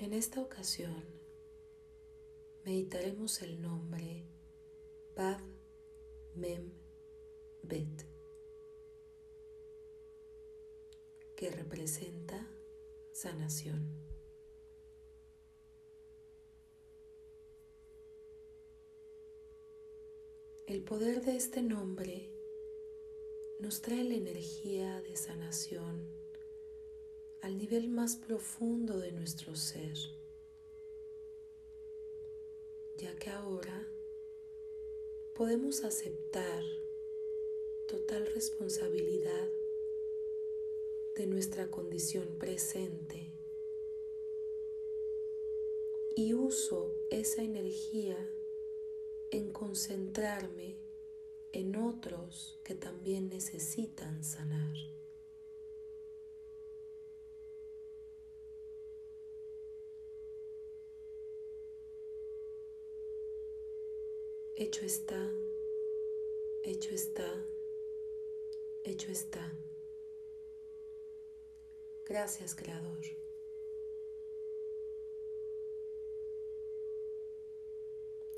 En esta ocasión meditaremos el nombre Bab Mem Bet, que representa sanación. El poder de este nombre nos trae la energía de sanación al nivel más profundo de nuestro ser, ya que ahora podemos aceptar total responsabilidad de nuestra condición presente y uso esa energía en concentrarme en otros que también necesitan sanar. Hecho está, hecho está, hecho está. Gracias, Creador.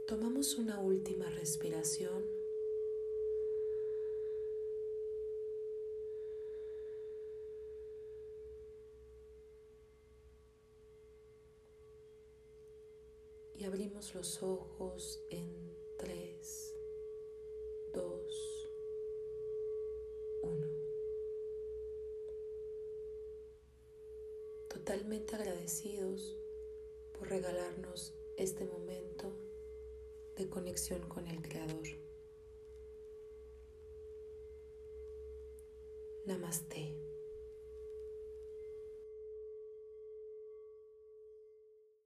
Tomamos una última respiración. y abrimos los ojos en 3, 2, 1. Totalmente agradecidos por regalarnos este momento de conexión con el Creador. Namaste.